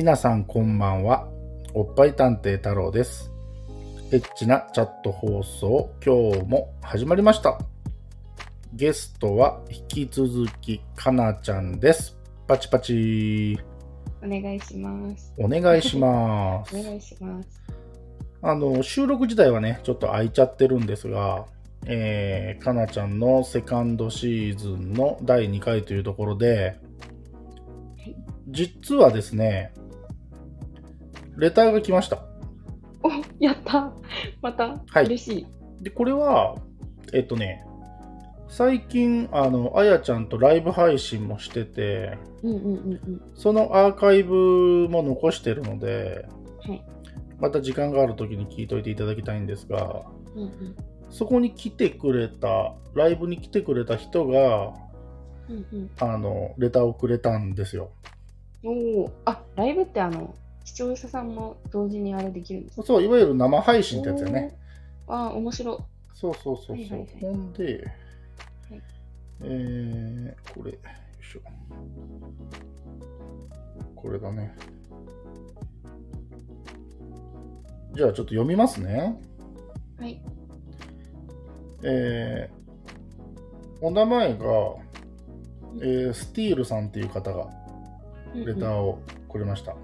皆さんこんばんは。おっぱい探偵太郎です。エッチなチャット放送、今日も始まりました。ゲストは引き続きかなちゃんです。パチパチ。お願いします。お願いしますお。願いします。あの、収録自体はね、ちょっと空いちゃってるんですが、えー、かなちゃんのセカンドシーズンの第2回というところで、実はですね、レターが来ました。お、やった。また、はい嬉しい。で、これは、えっとね、最近、あの、あやちゃんとライブ配信もしてて、うんうんうんうん。そのアーカイブも残してるので、はい。また時間がある時に聞いといていただきたいんですが、うんうん。そこに来てくれた、ライブに来てくれた人が、うんうん。あの、レターをくれたんですよ。おお。あ、ライブってあの、視聴者さんも同時にあれできるんですか？そう、いわゆる生配信ってやつよね。あー、面白そうそうそうそう。はいはいはいほんで、はいえー、これ、よいしょ。これだね。じゃあちょっと読みますね。い。はい。えー、お名前が、えースティールさんっていう方がうんうんレターをくれました。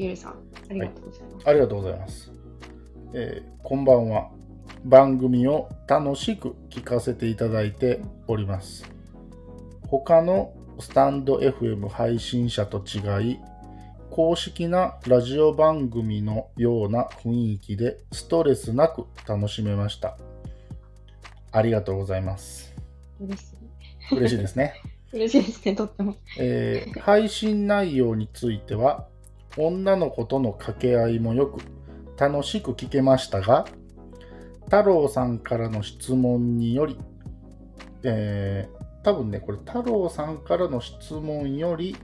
スティールさん、ありがとうございます。ありがとうございます。えーこんばんは。番組を楽しく聞かせていただいております。他のスタンド FM 配信者と違い、公式なラジオ番組のような雰囲気でストレスなく楽しめました。ありがとうございます。嬉し嬉しいですね。い。嬉しいですね、とっても。えー配信内容については女の子との掛け合いもよく楽しく聞けましたが太郎さんからの質問により、えー多分ねこれ太郎さんからの質問より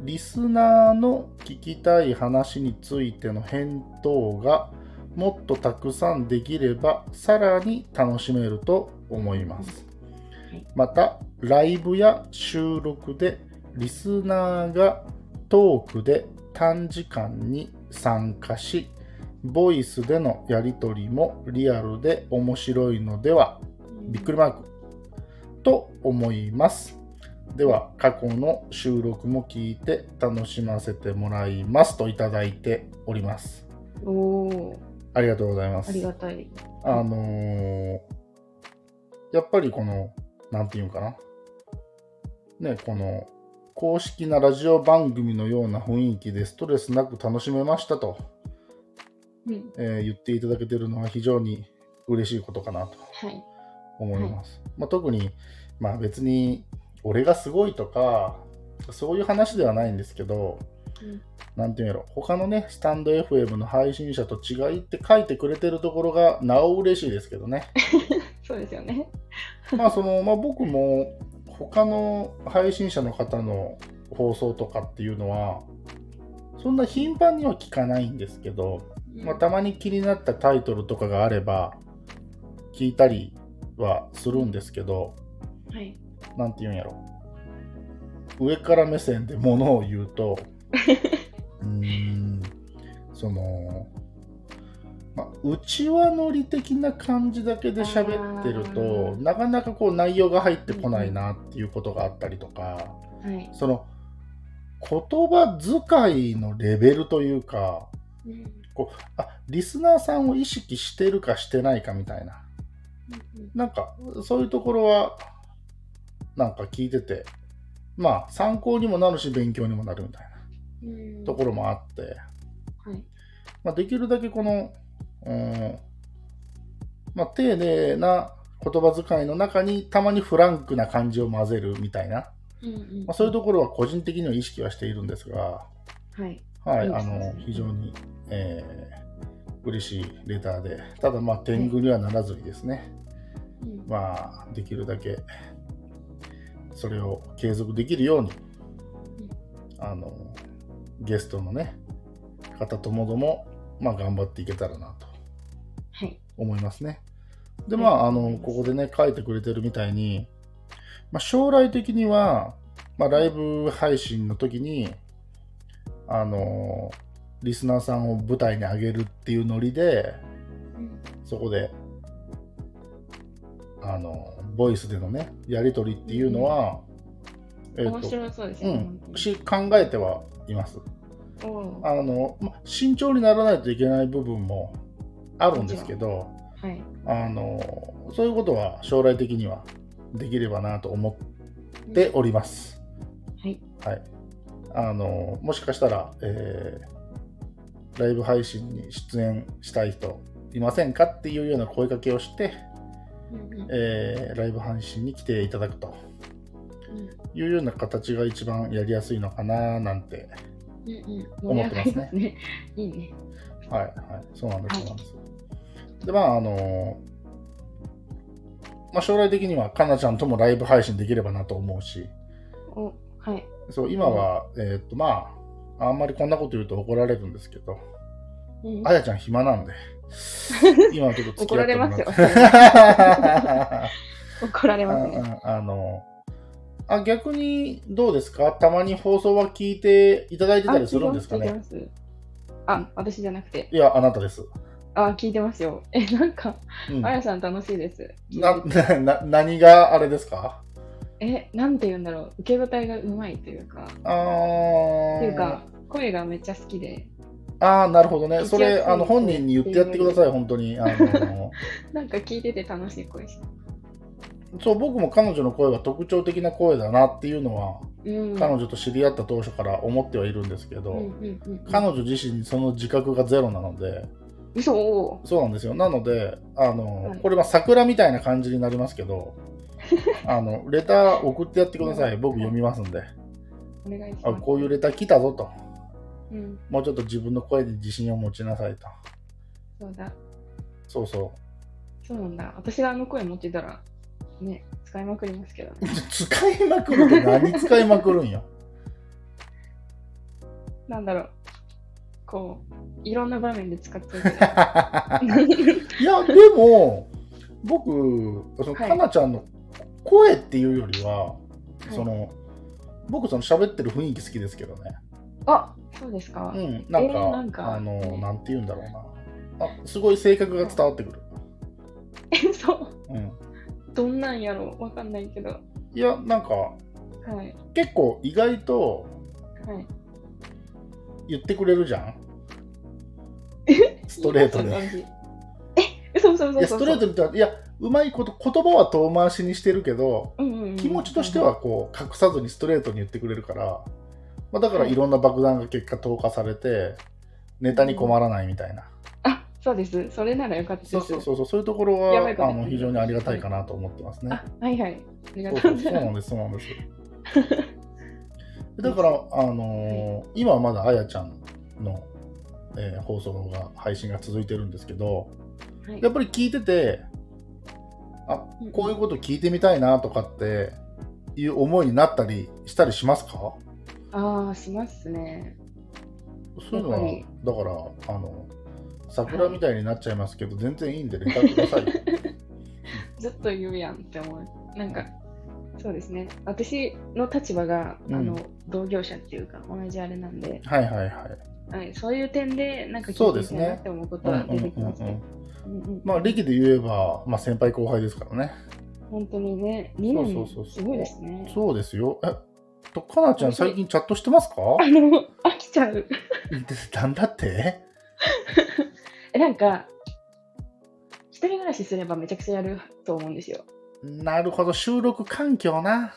リスナーの聞きたい話についての返答がもっとたくさんできればさらに楽しめると思います。また、ライブや収録でリスナーがトークで短時間に参加し、ボイスでのやりとりもリアルで面白いのでは、びっくりマーク、と思います。では、過去の収録も聞いて楽しませてもらいますといただいております。おお。ありがとうございます。ありがたい。あのーやっぱりこの、なんていうんかな。ね、この、公式なラジオ番組のような雰囲気でストレスなく楽しめましたと、うん。えー言っていただけてるのは非常に嬉しいことかなとはい。思います。まあ、特に、まあ別に、俺がすごいとか、そういう話ではないんですけど、うんなんていうんやろ、他のね、スタンド FM の配信者と違いって書いてくれてるところがなお嬉しいですけどね。そうですよね。まあその、まあ、僕も他の配信者の方の放送とかっていうのはそんな頻繁には聞かないんですけど、まあ、たまに気になったタイトルとかがあれば聞いたりはするんですけどはい。なんて言うんやろ上から目線でものを言うと うーんその、まあ、内輪乗り的な感じだけで喋ってるあとーなかなかこう内容が入ってこないなっていうことがあったりとか、はい。その言葉遣いのレベルというかうん。こうあリスナーさんを意識してるかしてないかみたいな。うんなんかそういうところはなんか聞いててまあ参考にもなるし勉強にもなるみたいうん。なところもあって、はい。まあ、できるだけこの、うん。まあ、丁寧な言葉遣いの中にたまにフランクな感じを混ぜるみたいな、うんうん。まあ、そういうところは個人的には意識はしているんですが、はい。はい、あの非常に、えー嬉しいレターで、ただまあ天狗にはならずにですね、うん。まあできるだけそれを継続できるように、あのゲストのね方ともども、まあ、頑張っていけたらなと。はい。思いますね。でまああのここでね書いてくれてるみたいに、まあ、将来的には、まあ、ライブ配信の時にあのリスナーさんを舞台に上げるっていうノリでうん。そこであのボイスでのねやり取りっていうのは、えっ面白そうですうね。ん、し考えてはいます。あの、ま、慎重にならないといけない部分もあるんですけどはい。あのそういうことは将来的にはできればなと思っております、はい。はい、あのもしかしたら、えーライブ配信に出演したい人いませんかっていうような声かけをして、うんうん。えーライブ配信に来ていただくというような形が一番やりやすいのかななんてうんうん。思ってますね。盛り上がりますね。いいね。はいはい。そうなんですはいそうなんでまああのまあ、将来的にはかなちゃんともライブ配信できればなと思うし。おはい。そう今は、えーっとまああんまりこんなこと言うと怒られるんですけど、うん。あやちゃん暇なんで、今はちょっと付き合ってもらって。怒ら 怒られますね。ああのあ逆にどうですか？たまに放送は聞いていただいてたりするんですかね？あ、私じゃなくて。いや、あなたです。あ、聞いてますよ。え、なんか、うんあやさん楽しいです。な な何があれですか？え、なんて言うんだろう。受け答えがうまいというか、あーっていうか、声がめっちゃ好きで、あーなるほどね。それあの本人に言ってやってください、本当に。あの なんか聞いてて楽しい声して。そう僕も彼女の声は特徴的な声だなっていうのは、うん。彼女と知り合った当初から思ってはいるんですけど、うんうんうん、彼女自身その自覚がゼロなので、嘘そうなんですよ。なので、あの、はいこれは桜みたいな感じになりますけど、あの、レター送ってやってください。僕読みますんで。お願いしあます。こういうレター来たぞと。うん、もうちょっと自分の声に自信を持ちなさいと。そうだ。そうそそうなんだ。私があの声持ってたら、ね、使いまくりますけどね。う。使いまくるって何使いまくるんよ。なんだろう。こう、いろんな場面で使っちゃうけど。いや、でも、僕、その、はいかなちゃんの声っていうよりは、いその、僕、その喋ってる雰囲気好きですけどね。あ、そうですか。うん、なんか、えーなんかあの、ねなんて言うんだろうな。あ、すごい性格が伝わってくる。え、そう。うん。どんなんやろうわかんないけど。いや、なんか、はい。結構意外とはい。言ってくれるじゃん？ストレートで。え、嘘嘘嘘嘘。いや、ストレートに言ったら、いや、うまいこと、言葉は遠回しにしてるけど、気持ちとしてはこう隠さずにストレートに言ってくれるから、まあ、だからいろんな爆弾が結果投下されて、ネタに困らないみたいな、あ、そうです。それならよかったです。そうそうそうそう、そういうところはあの非常にありがたいかなと思ってますね。あ、はいはい。ありがそうそうとうございまそうなんです、そうなんです。だから、あのー今はまだあやちゃんの、えー放送が配信が続いてるんですけど、す。はいやっぱり聞いてて、あうんこういうこと聞いてみたいなとかっていう思いになったりしたりしますか？ああ、しますね。そういうのはだから、あの、桜みたいになっちゃいますけど、全然いいんで、レターくださいよ。ずっと言うやんって思う。なんか、そうですね。私の立場が、うんあの同業者っていうか、同じあれなんで、はいはいはい。はい、そういう点で、なんかそうですね聞いてみたいなって思うことは出てきますね。まあ、歴で言えば、まあ、先輩後輩ですからね。本当にね、2年そうそうそうそうすごいですね。そうですよ。え、と、かなちゃん最近チャットしてますか？あの、飽きちゃう。でなんだって え、なんか、一人暮らしすればめちゃくちゃやると思うんですよ。なるほど、収録環境な。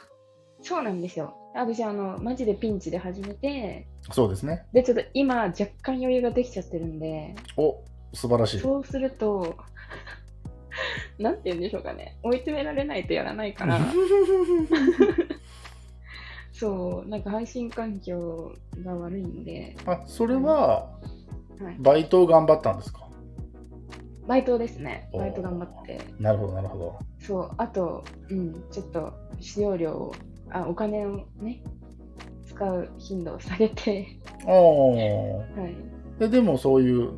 そうなんですよ。私、あの、マジでピンチで始めて、そうですね。で、ちょっと今、若干余裕ができちゃってるんで、お、素晴らしい。そうすると、なんて言うんでしょうかね。追い詰められないとやらないから、そう、なんか配信環境が悪いんで、あ、それは、はい、バイトを頑張ったんですか？バイトですね。バイト頑張って。なるほど、なるほど。そう、あと、うん、ちょっと使用料を、あ、お金をね、使う頻度を下げて、はい、ででもそういう、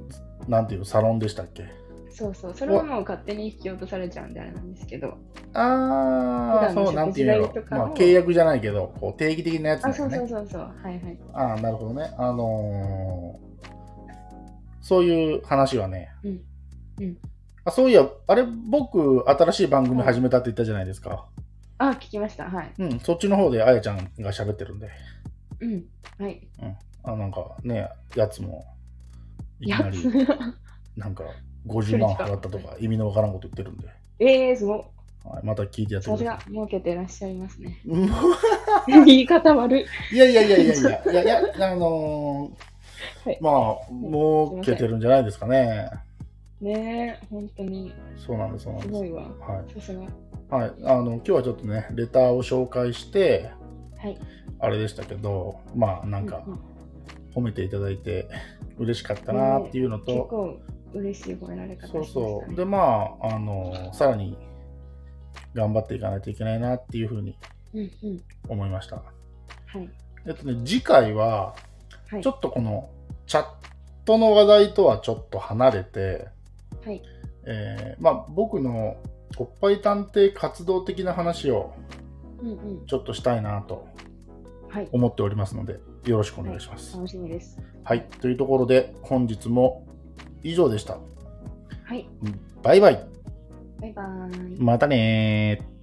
なんていう、サロンでしたっけ？そうそう、それはもう勝手に引き落とされちゃうんであれなんですけど。ああ、そう、なんていうの？まあ、契約じゃないけど、こう定期的なやつだあ、そう。そうそうそう。はいはい。ああ、なるほどね。あのーそういう話はね、うんうんあそういや、あれ、僕、新しい番組始めたって言ったじゃないですか。あ、聞きました。はい。うん、そっちの方であやちゃんが喋ってるんで、うん。はい。あなんかね、やつも、いきなり。なんか50万払ったとか意味のわからんこと言ってるんで、えー、すごい。はい、また聞いてやってさすが儲けてらっしゃいますね。い。うん言い方悪い。いやいやいやいやいや、いやいや、あのーはいまあ、儲けてるんじゃないですかね。ねえ、本当に。そうなんです、そうなんです。すごいわ。はい。さすが。はい、あの今日はちょっとね、レターを紹介して、はい。あれでしたけど、まあなんかうんうん褒めていただいて嬉しかったなっていうの結と、構嬉しい褒められ方そうそう、でまあ、あのさらに頑張っていかないといけないなっていうふうにうんうん。思いました。はい。えっとね、次回は、はい。ちょっとこのチャットの話題とはちょっと離れて、はい。えーまあ僕のおっぱい探偵活動的な話をうんうん。ちょっとしたいなとはい。思っておりますので、よろしくお願いします。楽しみです。はい、というところで本日も以上でした。はい。バイバイ。バイバーイ。またねー。